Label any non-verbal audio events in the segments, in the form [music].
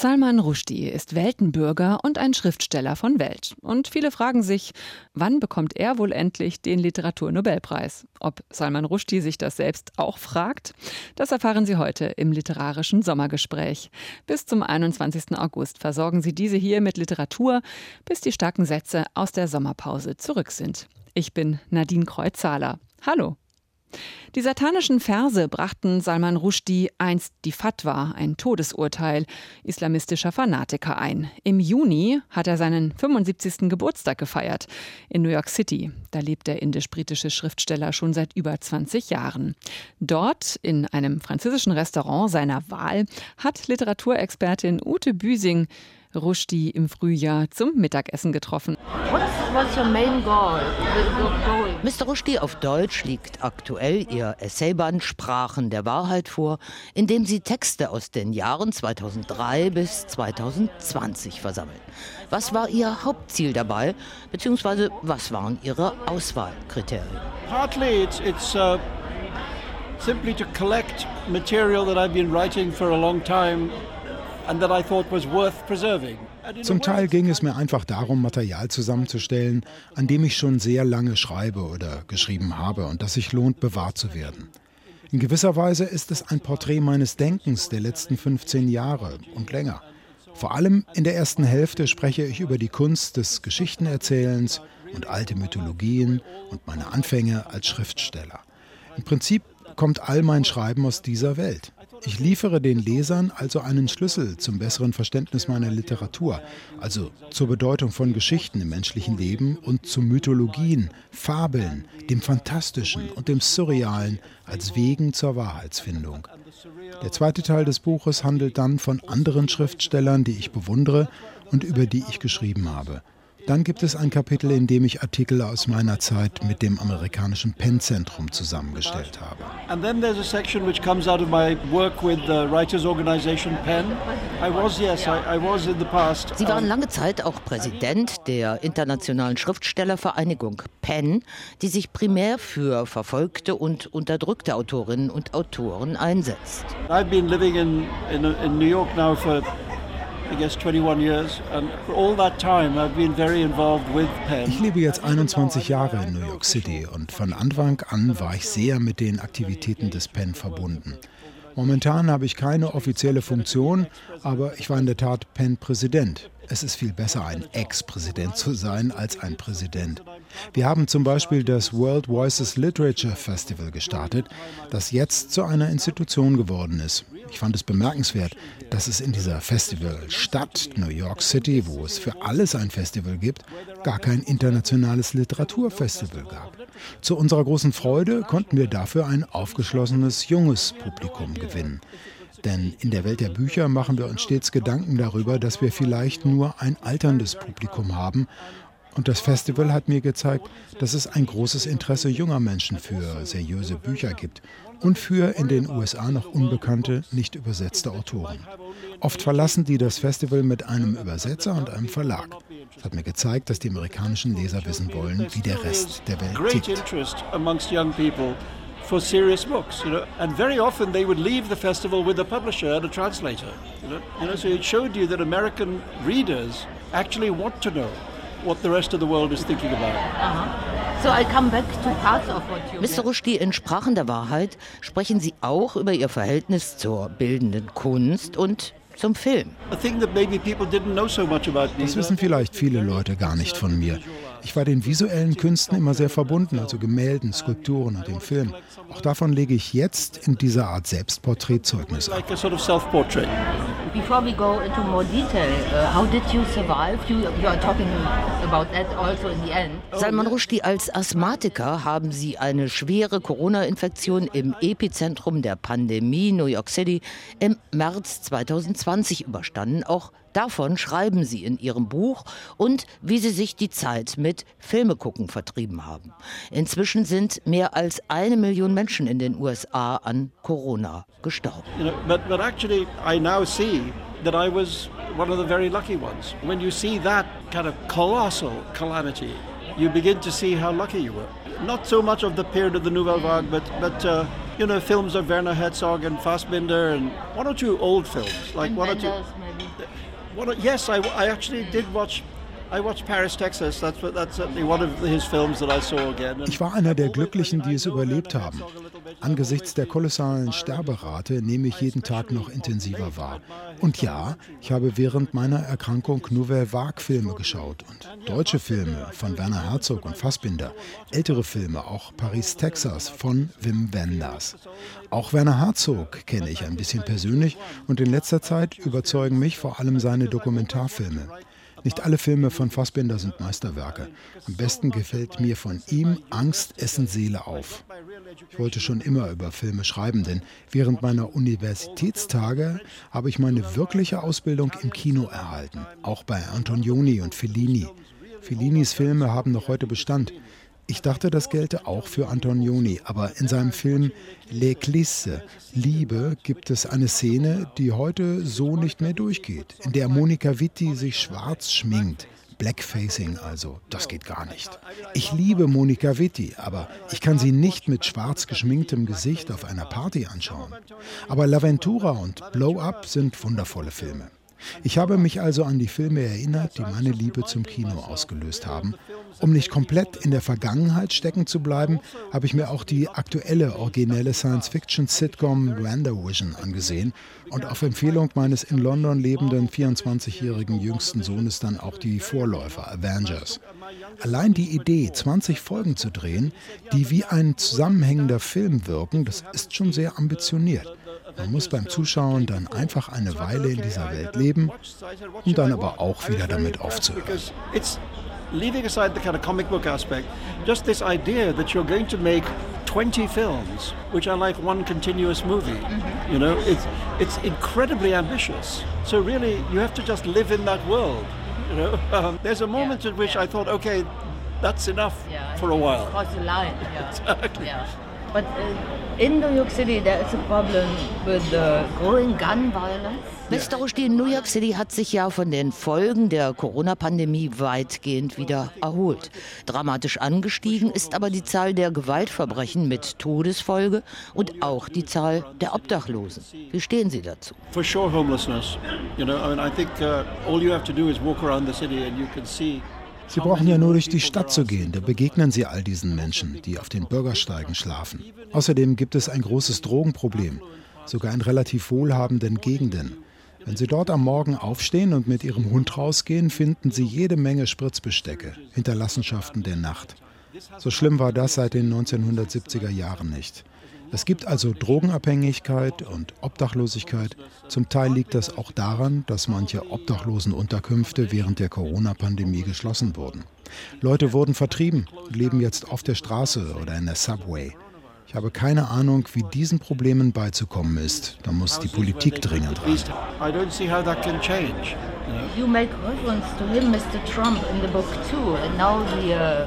Salman Rushdie ist Weltenbürger und ein Schriftsteller von Welt. Und viele fragen sich, wann bekommt er wohl endlich den Literaturnobelpreis? Ob Salman Rushdie sich das selbst auch fragt? Das erfahren Sie heute im literarischen Sommergespräch. Bis zum 21. August versorgen Sie diese hier mit Literatur, bis die starken Sätze aus der Sommerpause zurück sind. Ich bin Nadine Kreuzzahler. Hallo. Die satanischen Verse brachten Salman Rushdie einst die Fatwa, ein Todesurteil islamistischer Fanatiker ein. Im Juni hat er seinen 75. Geburtstag gefeiert in New York City. Da lebt der indisch-britische Schriftsteller schon seit über 20 Jahren. Dort, in einem französischen Restaurant seiner Wahl, hat Literaturexpertin Ute Büsing Rushdie im Frühjahr zum Mittagessen getroffen. Mr. Rushdie auf Deutsch liegt aktuell ihr Essayband Sprachen der Wahrheit vor, in dem sie Texte aus den Jahren 2003 bis 2020 versammeln. Was war ihr Hauptziel dabei, beziehungsweise was waren ihre Auswahlkriterien? Partly it's, it's uh, simply to collect material that I've been writing for a long time zum Teil ging es mir einfach darum, Material zusammenzustellen, an dem ich schon sehr lange schreibe oder geschrieben habe und das sich lohnt, bewahrt zu werden. In gewisser Weise ist es ein Porträt meines Denkens der letzten 15 Jahre und länger. Vor allem in der ersten Hälfte spreche ich über die Kunst des Geschichtenerzählens und alte Mythologien und meine Anfänge als Schriftsteller. Im Prinzip kommt all mein Schreiben aus dieser Welt. Ich liefere den Lesern also einen Schlüssel zum besseren Verständnis meiner Literatur, also zur Bedeutung von Geschichten im menschlichen Leben und zu Mythologien, Fabeln, dem Fantastischen und dem Surrealen als Wegen zur Wahrheitsfindung. Der zweite Teil des Buches handelt dann von anderen Schriftstellern, die ich bewundere und über die ich geschrieben habe. Dann gibt es ein Kapitel, in dem ich Artikel aus meiner Zeit mit dem amerikanischen Penn-Zentrum zusammengestellt habe. And then there's a section which comes out of my work with the writers organization Penn. I was yes, I, I was in the past. Sie waren lange Zeit auch Präsident der internationalen Schriftstellervereinigung Penn, die sich primär für verfolgte und unterdrückte Autorinnen und Autoren einsetzt. I've been living in, in, in New York now for ich lebe jetzt 21 Jahre in New York City und von Anfang an war ich sehr mit den Aktivitäten des Penn verbunden. Momentan habe ich keine offizielle Funktion, aber ich war in der Tat Penn-Präsident. Es ist viel besser, ein Ex-Präsident zu sein als ein Präsident. Wir haben zum Beispiel das World Voices Literature Festival gestartet, das jetzt zu einer Institution geworden ist. Ich fand es bemerkenswert, dass es in dieser Festivalstadt New York City, wo es für alles ein Festival gibt, gar kein internationales Literaturfestival gab. Zu unserer großen Freude konnten wir dafür ein aufgeschlossenes junges Publikum gewinnen. Denn in der Welt der Bücher machen wir uns stets Gedanken darüber, dass wir vielleicht nur ein alterndes Publikum haben. Und das Festival hat mir gezeigt, dass es ein großes Interesse junger Menschen für seriöse Bücher gibt und für in den USA noch unbekannte, nicht übersetzte Autoren. Oft verlassen die das Festival mit einem Übersetzer und einem Verlag. Das hat mir gezeigt, dass die amerikanischen Leser wissen wollen, wie der Rest der Welt tickt. for serious books, you know. And very often they would leave the festival with a publisher and a translator, you know. So it showed you that American readers actually want to know what the rest of the world is thinking about. So I come back to parts of what you Mr. Rushdie, in Sprachen der Wahrheit sprechen Sie auch über Ihr Verhältnis zur bildenden Kunst und zum Film. Das wissen vielleicht viele Leute gar nicht von mir. Ich war den visuellen Künsten immer sehr verbunden, also Gemälden, Skulpturen und dem Film. Auch davon lege ich jetzt in dieser Art Selbstporträtzeugnis ab. Before we go into more detail, uh, how did you survive? You, you are talking about that also in the end. Salman Rushdie, als Asthmatiker haben Sie eine schwere Corona-Infektion im Epizentrum der Pandemie New York City im März 2020 überstanden. Auch Davon schreiben sie in ihrem Buch und wie sie sich die Zeit mit Filmegucken vertrieben haben. Inzwischen sind mehr als eine Million Menschen in den USA an Corona gestorben. You know, but, but actually I now see that I was one of the very lucky ones. When you see that kind of colossal calamity, you begin to see how lucky you were. Not so much of the period of the Nouvelle Vague, but, but uh, you know, films of Werner Herzog and Fassbinder and one or two old films, like and one Wenders, or two. One, yes, I, I actually did watch I watched Paris Texas that's what that certainly one of his films that I saw again Ich war einer der Glücklichen, die es überlebt haben. Angesichts der kolossalen Sterberate nehme ich jeden Tag noch intensiver wahr. Und ja, ich habe während meiner Erkrankung Nouvelle Vague-Filme geschaut und deutsche Filme von Werner Herzog und Fassbinder, ältere Filme, auch Paris, Texas von Wim Wenders. Auch Werner Herzog kenne ich ein bisschen persönlich und in letzter Zeit überzeugen mich vor allem seine Dokumentarfilme. Nicht alle Filme von Fassbinder sind Meisterwerke. Am besten gefällt mir von ihm Angst, Essen, Seele auf. Ich wollte schon immer über Filme schreiben, denn während meiner Universitätstage habe ich meine wirkliche Ausbildung im Kino erhalten, auch bei Antonioni und Fellini. Fellinis Filme haben noch heute Bestand. Ich dachte, das gelte auch für Antonioni, aber in seinem Film L'Eclisse, Liebe, gibt es eine Szene, die heute so nicht mehr durchgeht, in der Monika Witti sich schwarz schminkt. Blackfacing also, das geht gar nicht. Ich liebe Monika Witti, aber ich kann sie nicht mit schwarz geschminktem Gesicht auf einer Party anschauen. Aber L'Aventura und Blow Up sind wundervolle Filme. Ich habe mich also an die Filme erinnert, die meine Liebe zum Kino ausgelöst haben. Um nicht komplett in der Vergangenheit stecken zu bleiben, habe ich mir auch die aktuelle originelle Science-Fiction-Sitcom WandaVision angesehen und auf Empfehlung meines in London lebenden 24-jährigen jüngsten Sohnes dann auch die Vorläufer Avengers. Allein die Idee, 20 Folgen zu drehen, die wie ein zusammenhängender Film wirken, das ist schon sehr ambitioniert. Man muss beim Zuschauen dann einfach eine Weile in dieser Welt leben, um dann aber auch wieder damit aufzuhören. Leaving aside the kind of comic book aspect, just this idea that you're going to make 20 films, which are like one continuous movie. You know, it's it's incredibly ambitious. So really, you have to just live in that world. You know, [laughs] um, there's a moment yeah, at which yeah. I thought, okay, that's enough yeah, for a while. Cross the line. Yeah. [laughs] exactly. But uh, in New York City, there is a problem with the growing gun violence. Westerosti in New York City hat sich ja von den Folgen der Corona-Pandemie weitgehend wieder erholt. Dramatisch angestiegen ist aber die Zahl der Gewaltverbrechen mit Todesfolge und auch die Zahl der Obdachlosen. Wie stehen Sie dazu? For sure homelessness. You know, I mean, I think uh, all you have to do is walk around the city and you can see Sie brauchen ja nur durch die Stadt zu gehen, da begegnen Sie all diesen Menschen, die auf den Bürgersteigen schlafen. Außerdem gibt es ein großes Drogenproblem, sogar in relativ wohlhabenden Gegenden. Wenn Sie dort am Morgen aufstehen und mit Ihrem Hund rausgehen, finden Sie jede Menge Spritzbestecke, Hinterlassenschaften der Nacht. So schlimm war das seit den 1970er Jahren nicht. Es gibt also Drogenabhängigkeit und Obdachlosigkeit. Zum Teil liegt das auch daran, dass manche Obdachlosenunterkünfte während der Corona-Pandemie geschlossen wurden. Leute wurden vertrieben und leben jetzt auf der Straße oder in der Subway. Ich habe keine Ahnung, wie diesen Problemen beizukommen ist. Da muss die Politik dringend ran. You make reference to him, Mr. Trump, in the book too, and now the uh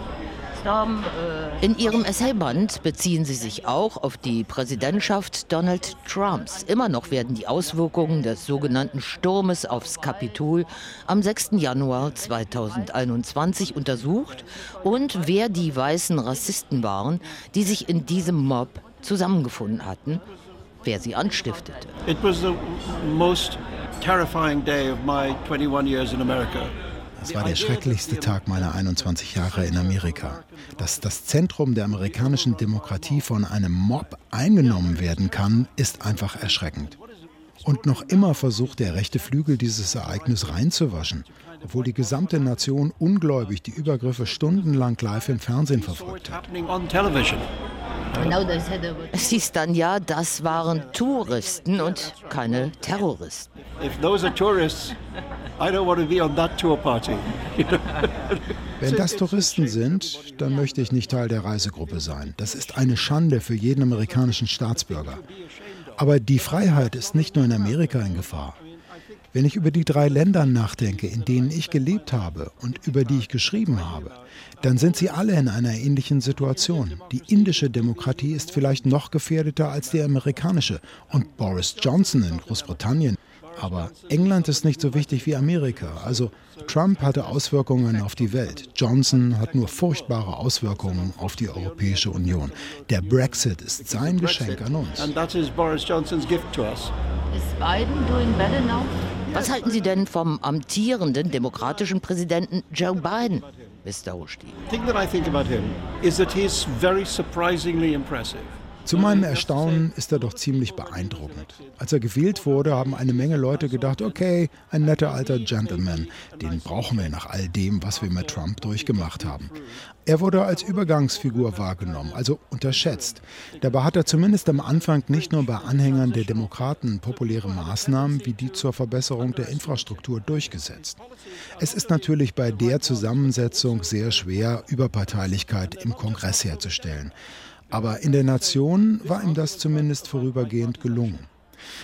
In ihrem Essayband beziehen sie sich auch auf die Präsidentschaft Donald Trumps. Immer noch werden die Auswirkungen des sogenannten Sturmes aufs Kapitol am 6. Januar 2021 untersucht und wer die weißen Rassisten waren, die sich in diesem Mob zusammengefunden hatten, wer sie anstiftete. It was the most terrifying day of my 21 years in America. Es war der schrecklichste Tag meiner 21 Jahre in Amerika. Dass das Zentrum der amerikanischen Demokratie von einem Mob eingenommen werden kann, ist einfach erschreckend. Und noch immer versucht der rechte Flügel dieses Ereignis reinzuwaschen, obwohl die gesamte Nation ungläubig die Übergriffe stundenlang live im Fernsehen verfolgt hat. Es hieß dann ja, das waren Touristen und keine Terroristen. If those are tourists, Wenn das Touristen sind, dann möchte ich nicht Teil der Reisegruppe sein. Das ist eine Schande für jeden amerikanischen Staatsbürger. Aber die Freiheit ist nicht nur in Amerika in Gefahr. Wenn ich über die drei Länder nachdenke, in denen ich gelebt habe und über die ich geschrieben habe, dann sind sie alle in einer ähnlichen Situation. Die indische Demokratie ist vielleicht noch gefährdeter als die amerikanische. Und Boris Johnson in Großbritannien Aber England ist nicht so wichtig wie Amerika. Also Trump hatte Auswirkungen auf die Welt. Johnson hat nur furchtbare Auswirkungen auf die Europäische Union. Der Brexit ist sein Geschenk an uns. Was halten Sie denn vom amtierenden demokratischen Präsidenten Joe Biden, Mr. Rushdie? The thing that I think about him is that he's very surprisingly impressive. Zu meinem Erstaunen ist er doch ziemlich beeindruckend. Als er gewählt wurde, haben eine Menge Leute gedacht, okay, ein netter alter Gentleman, den brauchen wir nach all dem, was wir mit Trump durchgemacht haben. Er wurde als Übergangsfigur wahrgenommen, also unterschätzt. Dabei hat er zumindest am Anfang nicht nur bei Anhängern der Demokraten populäre Maßnahmen wie die zur Verbesserung der Infrastruktur durchgesetzt. Es ist natürlich bei der Zusammensetzung sehr schwer, Überparteilichkeit im Kongress herzustellen. Aber in der Nation war ihm das zumindest vorübergehend gelungen.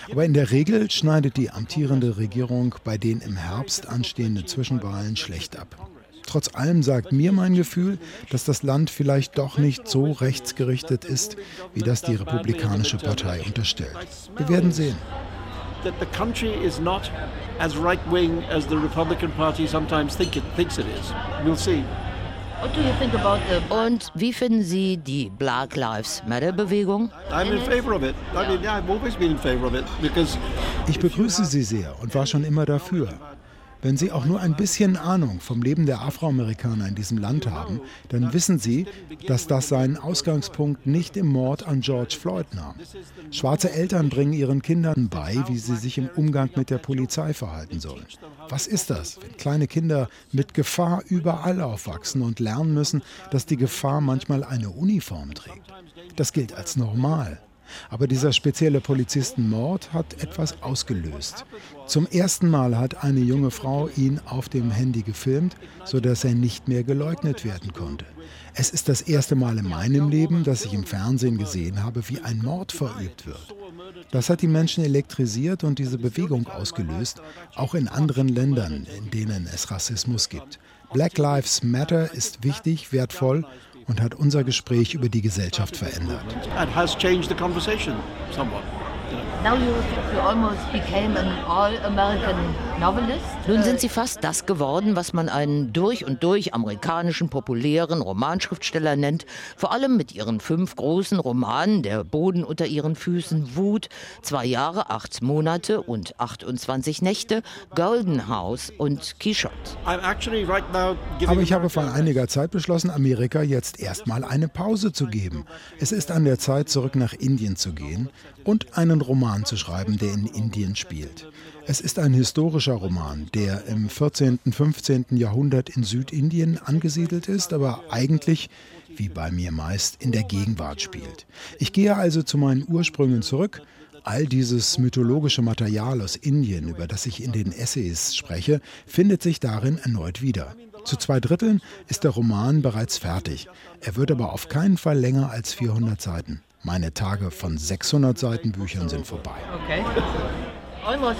Aber in der Regel schneidet die amtierende Regierung bei den im Herbst anstehenden Zwischenwahlen schlecht ab. Trotz allem sagt mir mein Gefühl, dass das Land vielleicht doch nicht so rechtsgerichtet ist, wie das die Republikanische Partei unterstellt. Wir werden sehen. That the country is not as right wing as the Republican Party sometimes think it. We'll see. Und wie finden Sie die Black Lives Matter Bewegung? Ich begrüße sie sehr und war schon immer dafür. Wenn Sie auch nur ein bisschen Ahnung vom Leben der Afroamerikaner in diesem Land haben, dann wissen Sie, dass das seinen Ausgangspunkt nicht im Mord an George Floyd nahm. Schwarze Eltern bringen ihren Kindern bei, wie sie sich im Umgang mit der Polizei verhalten sollen. Was ist das, wenn kleine Kinder mit Gefahr überall aufwachsen und lernen müssen, dass die Gefahr manchmal eine Uniform trägt? Das gilt als normal. Aber dieser spezielle Polizistenmord hat etwas ausgelöst. Zum ersten Mal hat eine junge Frau ihn auf dem Handy gefilmt, sodass er nicht mehr geleugnet werden konnte. Es ist das erste Mal in meinem Leben, dass ich im Fernsehen gesehen habe, wie ein Mord verübt wird. Das hat die Menschen elektrisiert und diese Bewegung ausgelöst, auch in anderen Ländern, in denen es Rassismus gibt. Black Lives Matter ist wichtig, wertvoll und hat unser Gespräch über die Gesellschaft verändert. Nun sind Sie fast das geworden, was man einen durch und durch amerikanischen populären Romanschriftsteller nennt, vor allem mit Ihren fünf großen Romanen Der Boden unter Ihren Füßen, Wut, Zwei Jahre, acht Monate und 28 Nächte, Golden House und Quichotte. Aber ich habe vor einiger Zeit beschlossen, Amerika jetzt erstmal eine Pause zu geben. Es ist an der Zeit, zurück nach Indien zu gehen und einen Roman zu schreiben, der in Indien spielt. Es ist ein historischer Roman, der im 14., und 15. Jahrhundert in Südindien angesiedelt ist, aber eigentlich, wie bei mir meist, in der Gegenwart spielt. Ich gehe also zu meinen Ursprüngen zurück. All dieses mythologische Material aus Indien, über das ich in den Essays spreche, findet sich darin erneut wieder. Zu zwei Dritteln ist der Roman bereits fertig. Er wird aber auf keinen Fall länger als 400 Seiten. Meine Tage von 600 Seiten Büchern sind vorbei. Okay. Uh, uh,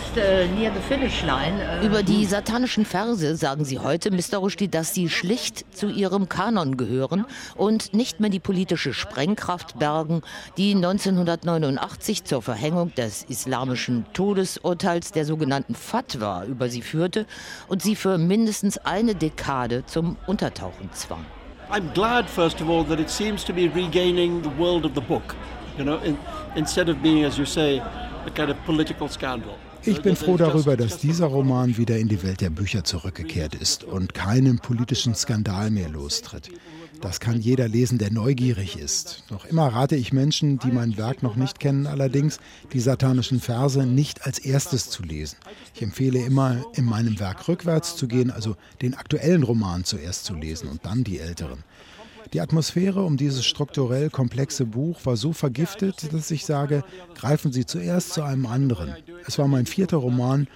Über die satanischen Verse sagen Sie heute, Mr. Rushdie, dass sie schlicht zu Ihrem Kanon gehören und nicht mehr die politische Sprengkraft bergen, die 1989 zur Verhängung des islamischen Todesurteils der sogenannten Fatwa über sie führte und sie für mindestens eine Dekade zum Untertauchen zwang. I'm glad, first of all, that it seems to be regaining the world of the book, you know, in, instead of being, as you say, a kind of political scandal. Ich bin froh darüber, dass dieser Roman wieder in die Welt der Bücher zurückgekehrt ist und keinen politischen Skandal mehr lostritt. Das kann jeder lesen, der neugierig ist. Noch immer rate ich Menschen, die mein Werk noch nicht kennen, allerdings die satanischen Verse nicht als erstes zu lesen. Ich empfehle immer, in meinem Werk rückwärts zu gehen, also den aktuellen Roman zuerst zu lesen und dann die älteren. Die Atmosphäre um dieses strukturell komplexe Buch war so vergiftet, dass ich sage, greifen Sie zuerst zu einem anderen. Es war mein vierter Roman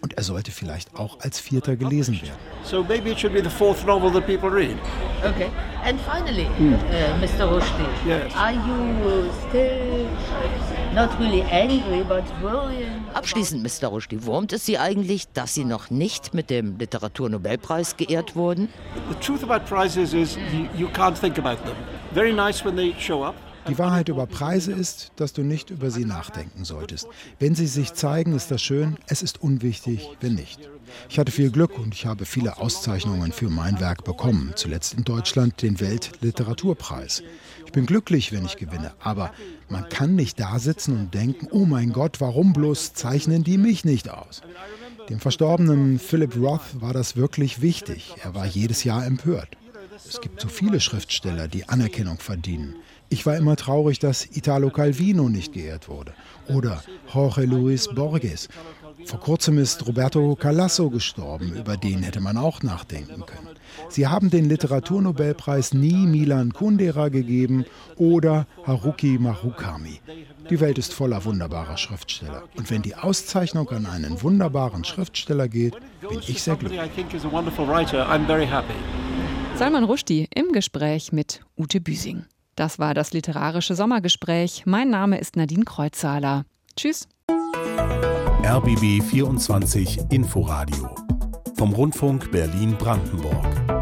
und er sollte vielleicht auch als vierter gelesen werden. So maybe it should be the fourth novel that people read. Okay. And finally, mm. uh, Mr. Rushdie, yes. are you still really angry but worrying? Abschließend, Mr. Rushdie, wurmt es Sie eigentlich, dass Sie noch nicht mit dem Literaturnobelpreis geehrt wurden? The truth about prizes is you, you can't think about them. Very nice when they show up. Die Wahrheit über Preise ist, dass du nicht über sie nachdenken solltest. Wenn sie sich zeigen, ist das schön, es ist unwichtig, wenn nicht. Ich hatte viel Glück und ich habe viele Auszeichnungen für mein Werk bekommen, zuletzt in Deutschland den Weltliteraturpreis. Ich bin glücklich, wenn ich gewinne, aber man kann nicht da sitzen und denken, oh mein Gott, warum bloß zeichnen die mich nicht aus? Dem verstorbenen Philip Roth war das wirklich wichtig. Er war jedes Jahr empört. Es gibt so viele Schriftsteller, die Anerkennung verdienen. Ich war immer traurig, dass Italo Calvino nicht geehrt wurde. Oder Jorge Luis Borges. Vor kurzem ist Roberto Calasso gestorben, über den hätte man auch nachdenken können. Sie haben den Literaturnobelpreis nie Milan Kundera gegeben oder Haruki Marukami. Die Welt ist voller wunderbarer Schriftsteller. Und wenn die Auszeichnung an einen wunderbaren Schriftsteller geht, bin ich sehr glücklich. Salman Rushdie im Gespräch mit Ute Büsing. Das war das literarische Sommergespräch. Mein Name ist Nadine Kreuzzahler. Tschüss. RBB 24 Inforadio vom Rundfunk Berlin-Brandenburg.